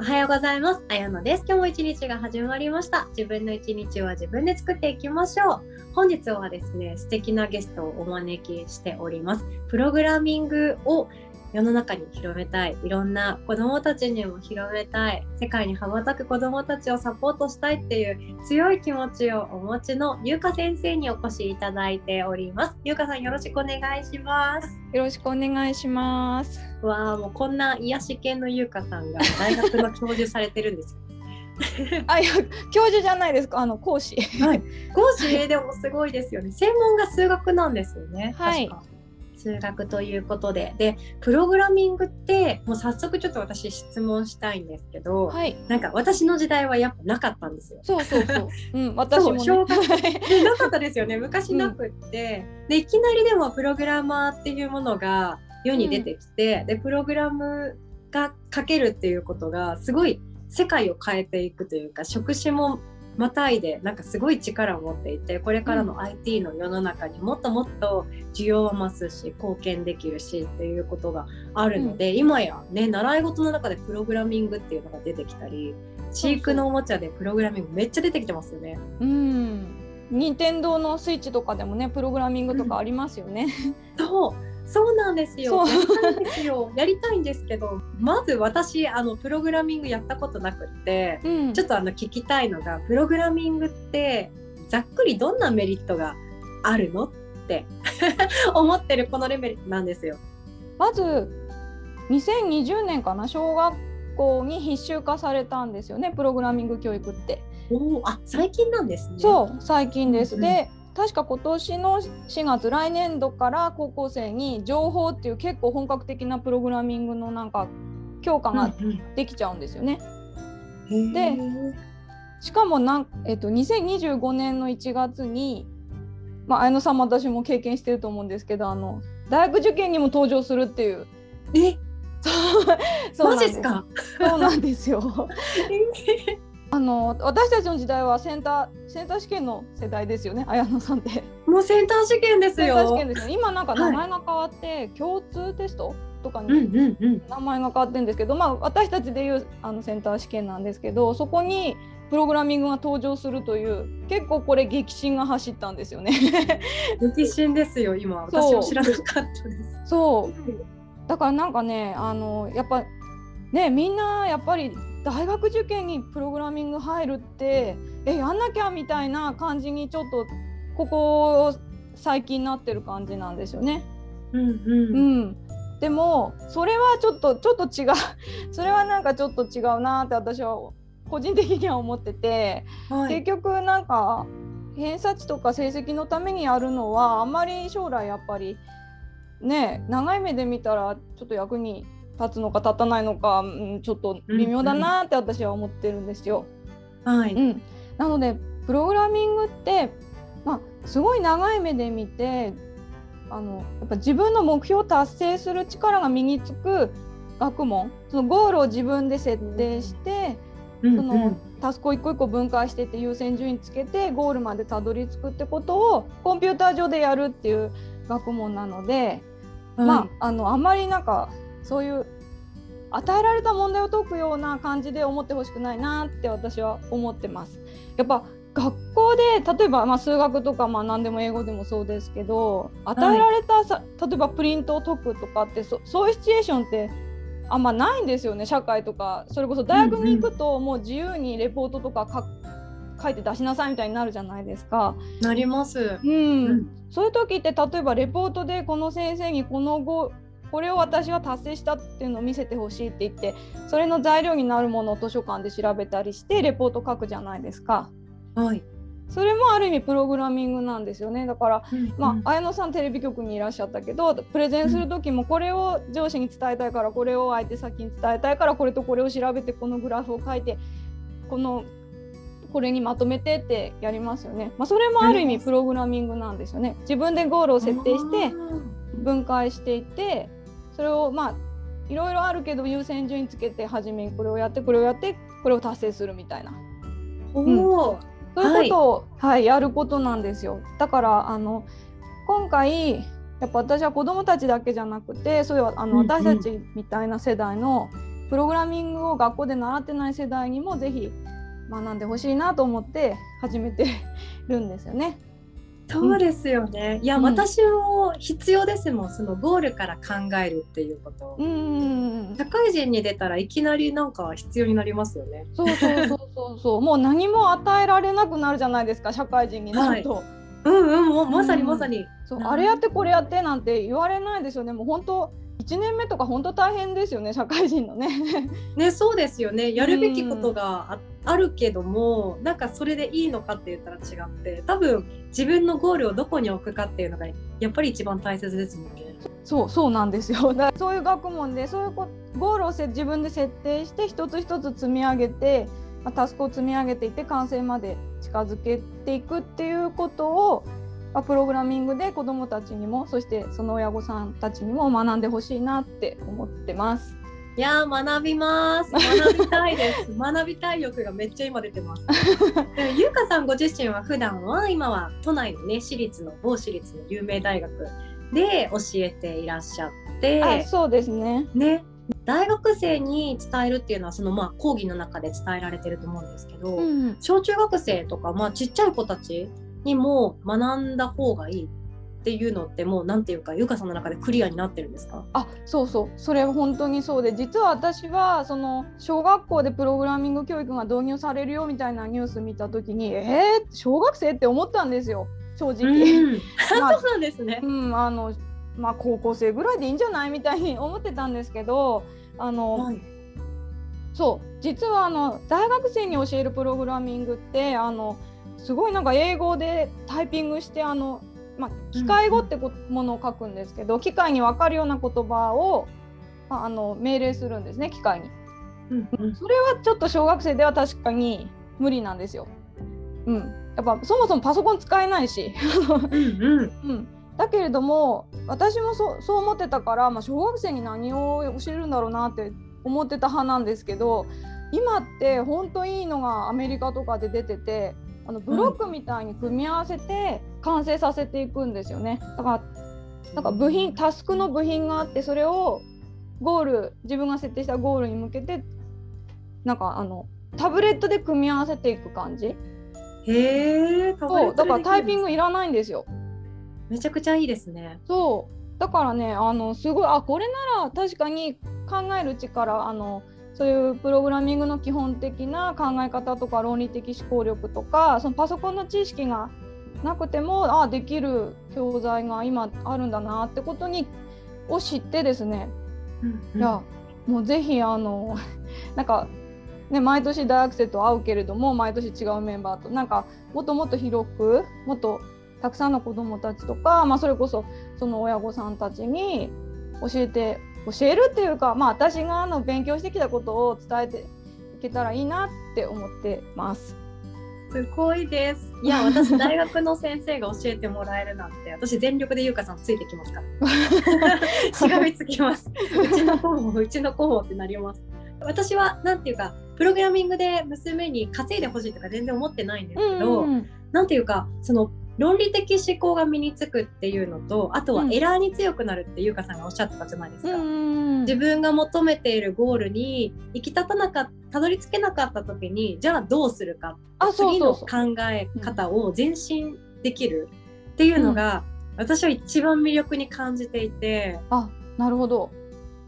おはようございます。あやのです。今日も一日が始まりました。自分の一日は自分で作っていきましょう。本日はですね、素敵なゲストをお招きしております。プログラミングを世の中に広めたい。いろんな子どもたちにも広めたい。世界に羽ばたく子どもたちをサポートしたいっていう強い気持ちをお持ちの優香先生にお越しいただいております。優香さんよろしくお願いします。よろしくお願いします。わあもうこんな癒し系の優香さんが大学の教授されてるんですよ。あいや教授じゃないですか。あの講師。はい、講師でもすごいですよね。専門が数学なんですよね。はい。数学ということで。でプログラミングってもう早速ちょっと私質問したいんですけど、はい、なんか私の時代はやっぱなかったんですよ。そうそうそう。うん、私も、ね、小学でなかったですよね。昔なくって、うん、でいきなりでもプログラマーっていうものが世に出てきて、うん、でプログラムが書けるっていうことがすごい世界を変えていくというか職種もまたいでなんかすごい力を持っていてこれからの IT の世の中にもっともっと需要は増すし貢献できるしっていうことがあるので、うん、今やね習い事の中でプログラミングっていうのが出てきたり飼育のおもちゃでプログラミングめっちゃ出てきてますよね。うん。任天堂のスイッチとかでもねプログラミングとかありますよね。そうなんですよ。やりたいんですよ。やりたいんですけど、まず私あのプログラミングやったことなくって、うん、ちょっとあの聞きたいのがプログラミングってざっくりどんなメリットがあるのって 思ってるこのレベルなんですよ。まず2020年かな小学校に必修化されたんですよねプログラミング教育って。おあ最近なんですね。そう最近です。うん、で確か今年の4月来年度から高校生に情報っていう結構本格的なプログラミングのなんか強化ができちゃうんですよね。うんうん、でしかもなん、えっと、2025年の1月に、まあ、綾野さんも私も経験してると思うんですけどあの大学受験にも登場するっていう。え？そうマジですか？そうなんですよ。あの私たちの時代はセンターセンター試験の世代ですよね綾野さんって。もうセンター試験ですよ。試験ですよ今なんか名前が変わって、はい、共通テストとかに名前が変わってるんですけど、まあ私たちでいうあのセンター試験なんですけどそこにプログラミングが登場するという結構これ激震が走ったんですよね。激震ですよ今私も知らなかったです。そうだからなんかねあのやっぱねみんなやっぱり大学受験にプログラミング入るってえやんなきゃみたいな感じにちょっとここ最近なってる感じなんですよね。うん、うん。うん、でもそれはちょっとちょっと違う。それはなんかちょっと違うなって私は個人的には思ってて、はい、結局なんか偏差値とか成績のためにやるのはあんまり将来やっぱりね長い目で見たらちょっと役に立つのか立たないのか、うん、ちょっと微妙だなって私は思ってるんですよ。はい、うん、なのでプログラミングって、まあ、すごい長い目で見てあのやっぱ自分の目標を達成する力が身につく学問そのゴールを自分で設定して、うん、そのタスクを一個一個分解してって優先順位つけてゴールまでたどり着くってことをコンピューター上でやるっていう学問なので、はい、まああのあんまりなんかそういう与えられた問題を解くような感じで思ってほしくないなって私は思ってます。やっぱ学校で例えばまあ数学とかまあ何でも英語でもそうですけど与えられたさ、はい、例えばプリントを解くとかってそそういうシチュエーションってあんまないんですよね社会とかそれこそ大学に行くともう自由にレポートとか書いて出しなさいみたいになるじゃないですか。なります。うん、うん、そういう時って例えばレポートでこの先生にこの後これを私は達成したっていうのを見せてほしいって言ってそれの材料になるものを図書館で調べたりしてレポート書くじゃないですか。はい、それもある意味プログラミングなんですよねだから、うんうん、まあ、綾野さんテレビ局にいらっしゃったけどプレゼンする時もこれを上司に伝えたいからこれを相手先に伝えたいからこれとこれを調べてこのグラフを書いてこのこれにまとめてってやりますよね。まあ、それもある意味プログラミングなんですよね。自分でゴールを設定して分解していってそれをまあいろいろあるけど優先順位つけて初めにこれをやってこれをやってこれを達成するみたいな。おお、うん、そういうことを、はい、はい、やることなんですよ。だからあの今回やっぱ私は子どもたちだけじゃなくてそういうあの、私たちみたいな世代のプログラミングを学校で習ってない世代にもぜひ学んでほしいなと思って始めてるんですよね。そうですよね。いや、うん私も必要ですもん。そのゴールから考えるっていうこと。うん社会人に出たらいきなりなんか必要になりますよね。そうそうそうそうそう もう何も与えられなくなるじゃないですか社会人になると、うんうん、もうまさにうんまさに。そううんあれやってこれやってなんて言われないですよねもう本当1年目とか本当大変ですよね社会人のね。ね、そうですよね。やるべきことがあ,、あるけども、なんかそれでいいのかって言ったら違って、多分自分のゴールをどこに置くかっていうのがやっぱり一番大切ですもんね。そうそうなんですよ だからそういう学問でそういうこゴールをせ自分で設定して一つ一つ積み上げて、まあ、タスクを積み上げていって完成まで近づけていくっていうことを、まあ、プログラミングで子どもたちにもそしてその親御さんたちにも学んでほしいなって思ってます。いやー学びます。学びたいです。学びたい欲がめっちゃ今出てます。ゆうかさんご自身は普段は今は都内のね私立の某私立の有名大学で教えていらっしゃって、あそうですね。ね大学生に伝えるっていうのはそのまあ講義の中で伝えられてると思うんですけど、うん、小中学生とかまあちっちゃい子たちにも学んだ方がいいっていうのってもうなんていうかゆうかさんの中でクリアになってるんですか？あそうそうそれ本当にそうで実は私はその小学校でプログラミング教育が導入されるよみたいなニュース見た時にえー、小学生って思ったんですよ正直。うん、まあそうなんですねう。ん、あのまあ高校生ぐらいでいいんじゃないみたいに思ってたんですけどあの、はいそう実はあの大学生に教えるプログラミングってあのすごいなんか英語でタイピングしてあの、まあ、機械語ってこものを書くんですけど、機械に分かるような言葉を、まあ、あの命令するんですね機械に。うんうんそれはちょっと小学生では確かに無理なんですよ。うん、やっぱそもそもパソコン使えないし。うんうんうん、だけれども私もそうそう思ってたから、まあ、小学生に何を教えるんだろうなって思ってた派なんですけど今って本当いいのがアメリカとかで出ててあのブロックみたいに組み合わせて完成させていくんですよね。だからなんか部品タスクの部品があってそれをゴール自分が設定したゴールに向けてなんかあのタブレットで組み合わせていく感じへえ。そうだからタイピンググいらないんですよ。めちゃくちゃいいですね。そうだからねあのすごいあこれなら確かに考える力あのそういうプログラミングの基本的な考え方とか論理的思考力とかそのパソコンの知識がなくてもあできる教材が今あるんだなってことにを知ってですね、いやもうぜひあの なんかね毎年大学生と会うけれども毎年違うメンバーとなんかもっともっと広くもっとたくさんの子どもたちとか、まあ、それこそその親御さんたちに教えて教えるっていうか、まあ、私があの勉強してきたことを伝えていけたらいいなって思ってます。すごいです。いや、私大学の先生が教えてもらえるなんて、私全力でゆうかさんついてきますから。しがみつきます。うちの子も、うちの子もってなります。私は、なんていうか、プログラミングで娘に稼いでほしいとか全然思ってないんですけど、うんなんていうか、その論理的思考が身につくっていうのと、あとはうん。エラーに強くなるってゆうかさんがおっしゃってたじゃないですか。うん自分が求めているゴールに行き立たなかったどり着けなかった時にじゃあどうするか。あそう次の考え方を前進できるっていうのが、私は一番魅力に感じていて。あなるほど。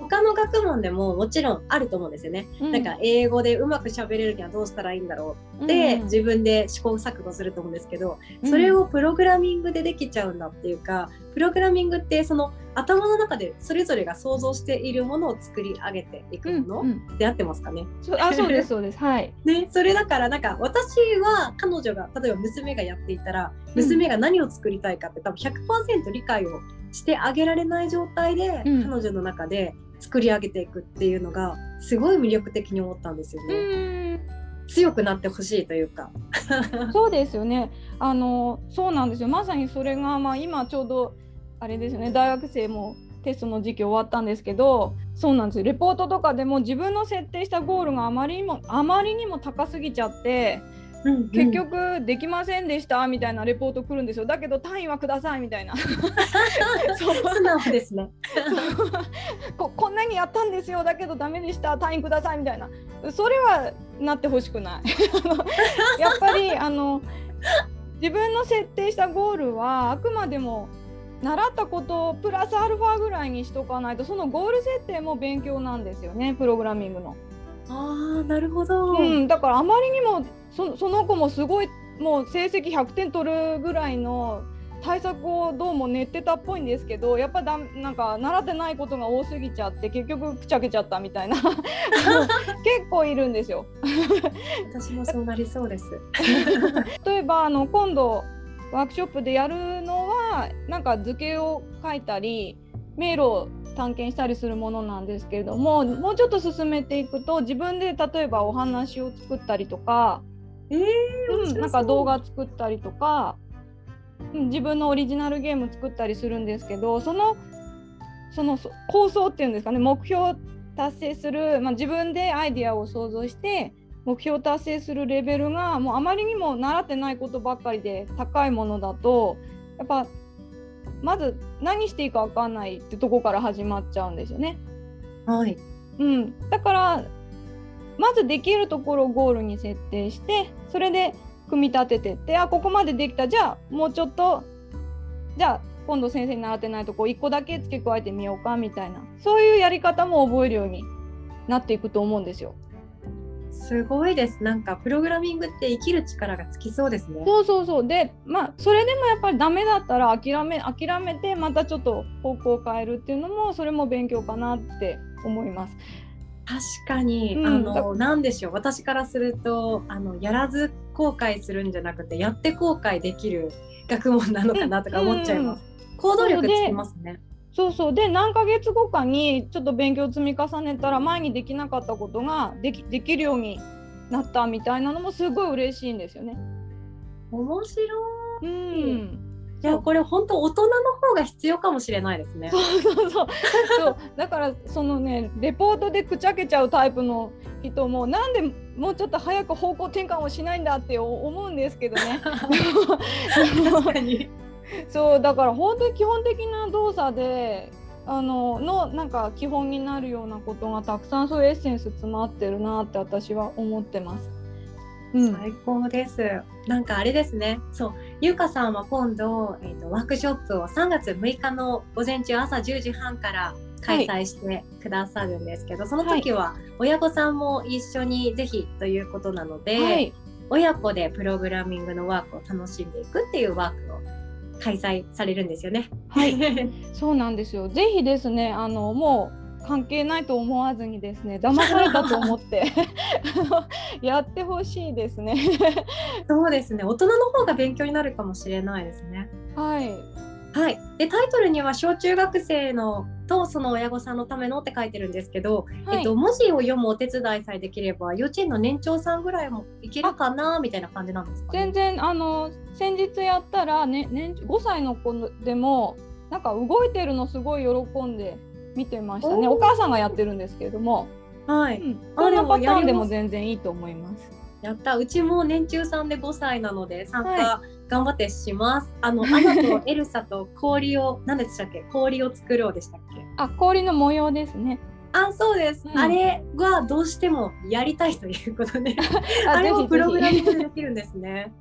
他の学問でももちろんあると思うんですよね。うなんか英語でうまく喋れるにはどうしたらいいんだろうって、うん自分で試行錯誤すると思うんですけど、それをプログラミングでできちゃうんだっていうかプログラミングってその頭の中でそれぞれが想像しているものを作り上げていくうんもの、うんで合ってますかね？あそうです そうです。はい。ね、それだからなんか私は彼女が例えば娘がやっていたら娘が何を作りたいかって多分100%理解をしてあげられない状態で、うん。彼女の中で作り上げていくっていうのがすごい魅力的に思ったんですようね。ん強くなってほしいというか。そうですよね。あのそうなんですよ。まさにそれがまあ今ちょうどあれですよね。大学生もテストの時期終わったんですけど、そうなんですよ。レポートとかでも自分の設定したゴールがあまりにもあまりにも高すぎちゃって、結局できませんでしたみたいなレポート来るんですよ。だけど単位はくださいみたいな。そう。素直ですね。ここんなににやったんですよ。だけどダメでした。単位くださいみたいな。それはなってほしくない。やっぱりあの自分の設定したゴールはあくまでも習ったことをプラスアルファぐらいにしとかないとそのゴール設定も勉強なんですよね。プログラミングの。あーなるほど、うん、だからあまりにもそその子もすごいもう成績100点取るぐらいの対策をどうも練ってたっぽいんですけどやっぱだなんか習ってないことが多すぎちゃって結局くちゃけちゃったみたいな 結構いるんですよ。私もそうなりそうです。例えばあの今度ワークショップでやるのはなんか図形を書いたり迷路を探検したりするものなんですけれどももうちょっと進めていくと自分で例えばお話を作ったりとか、えーうん、なんか動画作ったりとか自分のオリジナルゲーム作ったりするんですけどそのその構想っていうんですかね目標達成する、まあ、自分でアイディアを想像して目標達成するレベルがもうあまりにも習ってないことばっかりで高いものだとやっぱまず何していいか分かんないってとこから始まっちゃうんですよね。はい、うん、だからまずできるところをゴールに設定してそれで組み立ててってあここまでできた。じゃあもうちょっとじゃあ今度先生に習ってないとこ1個だけ付け加えてみようかみたいな。そういうやり方も覚えるようになっていくと思うんですよ。すごいです。なんかプログラミングって生きる力がつきそうですね。そうそうそう。でまあそれでもやっぱりダメだったら諦め諦めてまたちょっと方向を変えるっていうのもそれも勉強かなって思います確かに、うん、あの何でしょう私からするとあのやらず後悔するんじゃなくてやって後悔できる学問なのかなとか思っちゃいます。うん、行動力つきますね。そうそうで何ヶ月後かにちょっと勉強積み重ねたら前にできなかったことができできるようになったみたいなのもすごい嬉しいんですよね。面白い。うんいやこれ本当大人の方が必要かもしれないですね。そうそうそうそうだからそのねレポートでくちゃけちゃうタイプの人もなんでもうちょっと早く方向転換をしないんだって思うんですけどね。確かにそうだから本当に基本的な動作であののなんか基本になるようなことがたくさんそういうエッセンス詰まってるなって私は思ってます。うん、最高です。なんかあれですね。そう、ゆうかさんは今度、えっ、ー、とワークショップを3月6日の午前中朝10時半から開催してくださるんですけど、はい、その時は親御さんも一緒にぜひということなので、はい、親子でプログラミングのワークを楽しんでいくっていうワークを開催されるんですよね。はい、そうなんですよ。ぜひですね、あのもう関係ないと思わずにですね騙されたと思って やってほしいですね。そうですね。大人の方が勉強になるかもしれないですね。はい。はい、でタイトルには小中学生のとその親御さんのためのって書いてるんですけど、はい、えっと、文字を読むお手伝いさえできれば幼稚園の年長さんぐらいもいけるかなみたいな感じなんですか、ね、全然あの先日やったら、ね、年5歳の子でもなんか動いてるのすごい喜んで見てましたね。お母さんがやってるんですけれども、はい、うん、こんなパターンでも全然いいと思います。やった。うちも年中さんで5歳なので参加頑張ってします、はい、あの アナとエルサと氷を何でしたっけ？氷を作ろうでしたっけ？あ氷の模様ですね。あそうです、うん、あれはどうしてもやりたいということで。あれをプログラミングでできるんですね。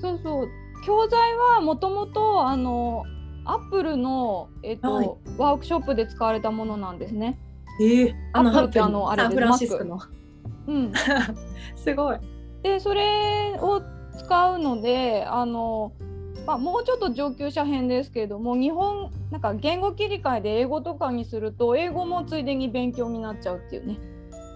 そうそう。教材はもともとあのアップルの、えっと、はい、ワークショップで使われたものなんですね。えー、アップルってあのあれでフランシスコの。うん、すごい。でそれを使うのであの、まあ、もうちょっと上級者編ですけれども日本なんか言語切り替えで英語とかにすると英語もついでに勉強になっちゃうっていうね。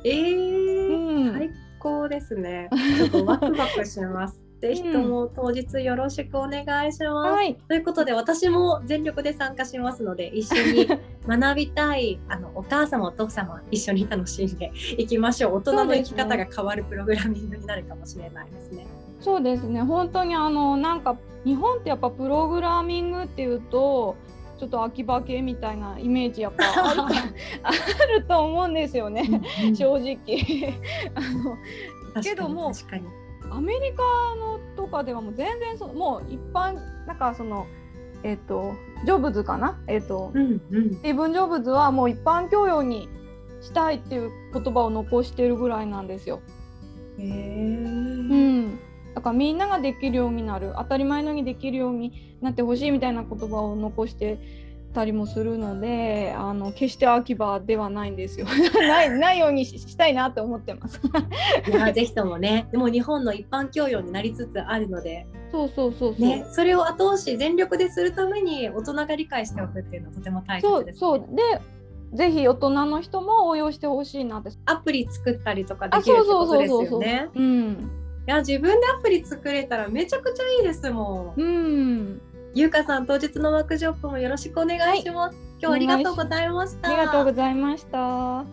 えー、うん、最高ですね。ちょっとワクワクします。ぜひとも当日よろしくお願いします。うんはい、ということで私も全力で参加しますので一緒に 学びたいあのお母様お父様一緒に楽しんでいきましょう。大人の生き方が変わるプログラミングになるかもしれないですね。そうですね。本当にあのなんか日本ってやっぱプログラミングっていうとちょっと秋葉系みたいなイメージやっぱあ るあると思うんですよね、正直。あのけども確かにアメリカのとかではもう全然そのもう一般なんかそのえっ、ー、とジョブズかな？えっ、ー、と、うんうん、スティーブン・ジョブズはもう一般教養にしたいっていう言葉を残してるぐらいなんですよ。へえ。うん、だからみんなができるようになる当たり前のようにできるようになってほしいみたいな言葉を残してたりもするのであの決して秋葉ではないんですよ。ないないようにししたいなって思ってます。いや ぜひともね、でも日本の一般教養になりつつあるので、そうそうそうそう、ね、それを後押し全力でするために大人が理解しておくっていうのはとても大切です、ね。そうでぜひ大人の人も応用してほしいなって。アプリ作ったりとかであきるってそうことですそうそうそうよね。うん。いや自分でアプリ作れたらめちゃくちゃいいですもん。うん優香さん、当日のワークショップもよろしくお願いします。はい、今日ありがとうございました。ありがとうございました。